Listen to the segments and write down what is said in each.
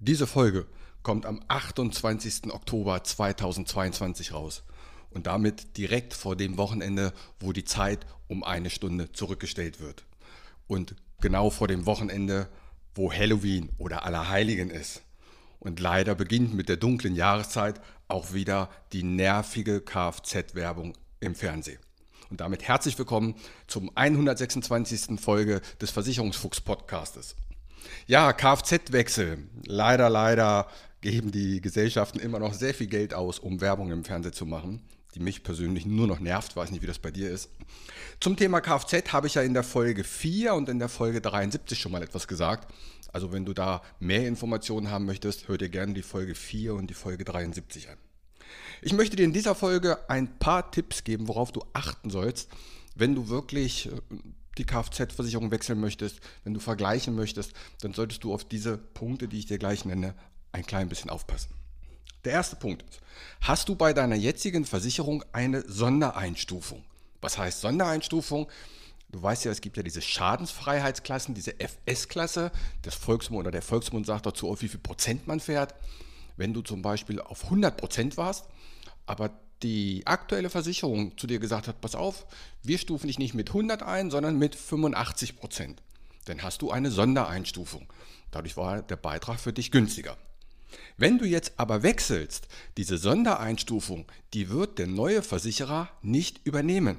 Diese Folge kommt am 28. Oktober 2022 raus und damit direkt vor dem Wochenende, wo die Zeit um eine Stunde zurückgestellt wird. Und genau vor dem Wochenende, wo Halloween oder Allerheiligen ist. Und leider beginnt mit der dunklen Jahreszeit auch wieder die nervige Kfz-Werbung im Fernsehen. Und damit herzlich willkommen zum 126. Folge des Versicherungsfuchs-Podcastes. Ja, Kfz-Wechsel. Leider, leider geben die Gesellschaften immer noch sehr viel Geld aus, um Werbung im Fernsehen zu machen, die mich persönlich nur noch nervt. Weiß nicht, wie das bei dir ist. Zum Thema Kfz habe ich ja in der Folge 4 und in der Folge 73 schon mal etwas gesagt. Also wenn du da mehr Informationen haben möchtest, hör dir gerne die Folge 4 und die Folge 73 an. Ich möchte dir in dieser Folge ein paar Tipps geben, worauf du achten sollst, wenn du wirklich äh, die Kfz-Versicherung wechseln möchtest, wenn du vergleichen möchtest, dann solltest du auf diese Punkte, die ich dir gleich nenne, ein klein bisschen aufpassen. Der erste Punkt ist, hast du bei deiner jetzigen Versicherung eine Sondereinstufung? Was heißt Sondereinstufung? Du weißt ja, es gibt ja diese Schadensfreiheitsklassen, diese FS-Klasse. Das Volksmund oder der Volksmund sagt dazu, auf wie viel Prozent man fährt. Wenn du zum Beispiel auf 100 Prozent warst, aber die aktuelle Versicherung zu dir gesagt hat, pass auf, wir stufen dich nicht mit 100 ein, sondern mit 85 Prozent. Dann hast du eine Sondereinstufung. Dadurch war der Beitrag für dich günstiger. Wenn du jetzt aber wechselst, diese Sondereinstufung, die wird der neue Versicherer nicht übernehmen.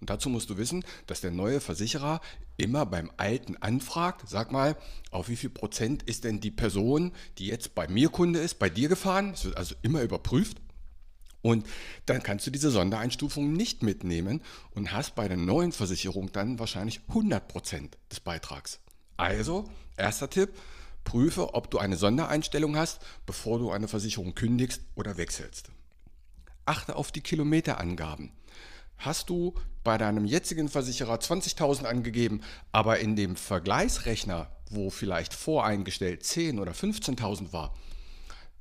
Und dazu musst du wissen, dass der neue Versicherer immer beim Alten anfragt, sag mal, auf wie viel Prozent ist denn die Person, die jetzt bei mir Kunde ist, bei dir gefahren? Es wird also immer überprüft. Und dann kannst du diese Sondereinstufung nicht mitnehmen und hast bei der neuen Versicherung dann wahrscheinlich 100% des Beitrags. Also, erster Tipp, prüfe, ob du eine Sondereinstellung hast, bevor du eine Versicherung kündigst oder wechselst. Achte auf die Kilometerangaben. Hast du bei deinem jetzigen Versicherer 20.000 angegeben, aber in dem Vergleichsrechner, wo vielleicht voreingestellt 10 oder 15.000 war,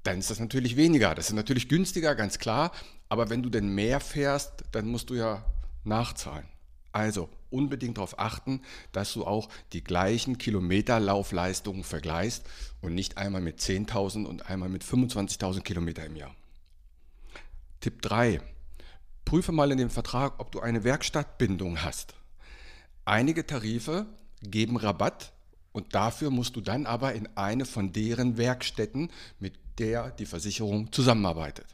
dann ist das natürlich weniger. Das ist natürlich günstiger, ganz klar. Aber wenn du denn mehr fährst, dann musst du ja nachzahlen. Also unbedingt darauf achten, dass du auch die gleichen Kilometerlaufleistungen vergleichst und nicht einmal mit 10.000 und einmal mit 25.000 Kilometer im Jahr. Tipp 3. Prüfe mal in dem Vertrag, ob du eine Werkstattbindung hast. Einige Tarife geben Rabatt und dafür musst du dann aber in eine von deren Werkstätten mit der die Versicherung zusammenarbeitet.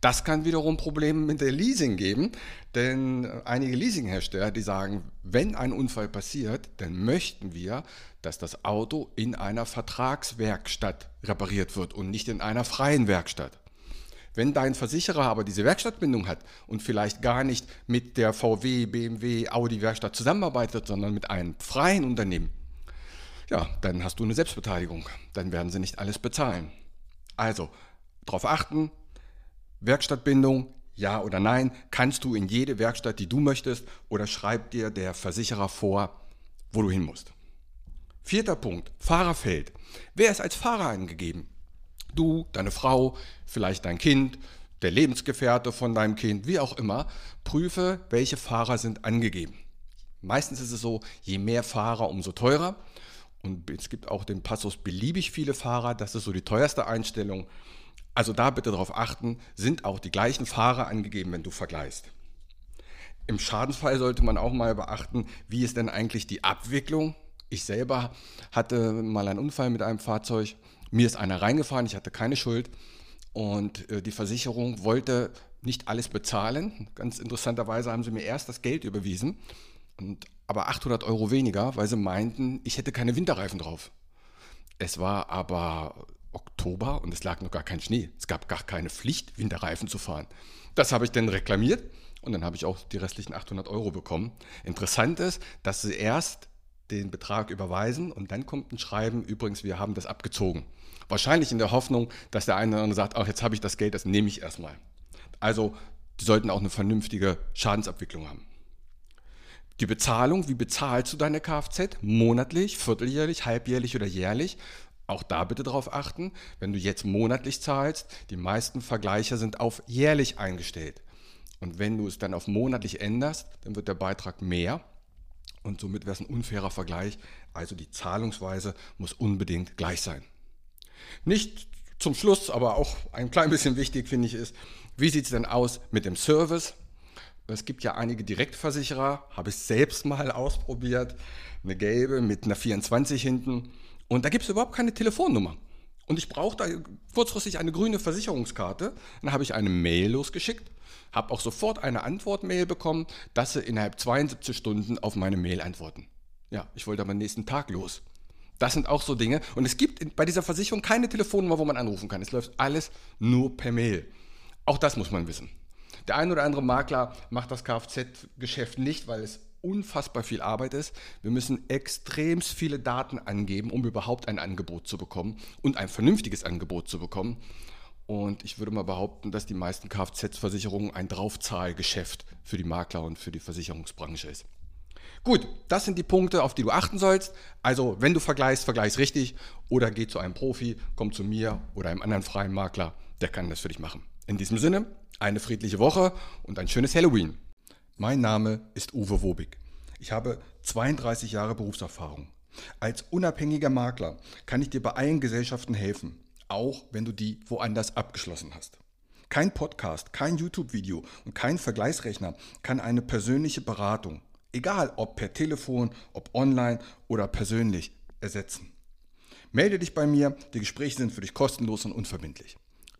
Das kann wiederum Probleme mit der Leasing geben, denn einige Leasinghersteller, die sagen, wenn ein Unfall passiert, dann möchten wir, dass das Auto in einer Vertragswerkstatt repariert wird und nicht in einer freien Werkstatt. Wenn dein Versicherer aber diese Werkstattbindung hat und vielleicht gar nicht mit der VW, BMW, Audi Werkstatt zusammenarbeitet, sondern mit einem freien Unternehmen, ja, dann hast du eine Selbstbeteiligung. Dann werden sie nicht alles bezahlen. Also, darauf achten, Werkstattbindung, ja oder nein, kannst du in jede Werkstatt, die du möchtest, oder schreib dir der Versicherer vor, wo du hin musst. Vierter Punkt, Fahrerfeld. Wer ist als Fahrer angegeben? Du, deine Frau, vielleicht dein Kind, der Lebensgefährte von deinem Kind, wie auch immer. Prüfe, welche Fahrer sind angegeben. Meistens ist es so, je mehr Fahrer, umso teurer. Und es gibt auch den Passus beliebig viele Fahrer, das ist so die teuerste Einstellung. Also da bitte darauf achten, sind auch die gleichen Fahrer angegeben, wenn du vergleichst. Im Schadensfall sollte man auch mal beachten, wie ist denn eigentlich die Abwicklung. Ich selber hatte mal einen Unfall mit einem Fahrzeug. Mir ist einer reingefahren, ich hatte keine Schuld. Und äh, die Versicherung wollte nicht alles bezahlen. Ganz interessanterweise haben sie mir erst das Geld überwiesen. Und aber 800 Euro weniger, weil sie meinten, ich hätte keine Winterreifen drauf. Es war aber Oktober und es lag noch gar kein Schnee. Es gab gar keine Pflicht, Winterreifen zu fahren. Das habe ich dann reklamiert und dann habe ich auch die restlichen 800 Euro bekommen. Interessant ist, dass sie erst den Betrag überweisen und dann kommt ein Schreiben, übrigens, wir haben das abgezogen. Wahrscheinlich in der Hoffnung, dass der eine oder andere sagt, ach, jetzt habe ich das Geld, das nehme ich erstmal. Also, die sollten auch eine vernünftige Schadensabwicklung haben. Die Bezahlung, wie bezahlst du deine Kfz? Monatlich, vierteljährlich, halbjährlich oder jährlich? Auch da bitte darauf achten, wenn du jetzt monatlich zahlst, die meisten Vergleiche sind auf jährlich eingestellt. Und wenn du es dann auf monatlich änderst, dann wird der Beitrag mehr und somit wäre es ein unfairer Vergleich. Also die Zahlungsweise muss unbedingt gleich sein. Nicht zum Schluss, aber auch ein klein bisschen wichtig finde ich ist, wie sieht es denn aus mit dem Service? Es gibt ja einige Direktversicherer, habe ich selbst mal ausprobiert, eine gelbe mit einer 24 hinten und da gibt es überhaupt keine Telefonnummer. Und ich brauchte kurzfristig eine grüne Versicherungskarte. Dann habe ich eine Mail losgeschickt, habe auch sofort eine Antwortmail bekommen, dass sie innerhalb 72 Stunden auf meine Mail antworten. Ja, ich wollte aber am nächsten Tag los. Das sind auch so Dinge. Und es gibt bei dieser Versicherung keine Telefonnummer, wo man anrufen kann. Es läuft alles nur per Mail. Auch das muss man wissen. Der ein oder andere Makler macht das Kfz-Geschäft nicht, weil es unfassbar viel Arbeit ist. Wir müssen extrem viele Daten angeben, um überhaupt ein Angebot zu bekommen und ein vernünftiges Angebot zu bekommen. Und ich würde mal behaupten, dass die meisten Kfz-Versicherungen ein Draufzahlgeschäft für die Makler und für die Versicherungsbranche ist. Gut, das sind die Punkte, auf die du achten sollst. Also, wenn du vergleichst, vergleichst richtig oder geh zu einem Profi, komm zu mir oder einem anderen freien Makler, der kann das für dich machen. In diesem Sinne, eine friedliche Woche und ein schönes Halloween. Mein Name ist Uwe Wobig. Ich habe 32 Jahre Berufserfahrung. Als unabhängiger Makler kann ich dir bei allen Gesellschaften helfen, auch wenn du die woanders abgeschlossen hast. Kein Podcast, kein YouTube-Video und kein Vergleichsrechner kann eine persönliche Beratung, egal ob per Telefon, ob online oder persönlich, ersetzen. Melde dich bei mir, die Gespräche sind für dich kostenlos und unverbindlich.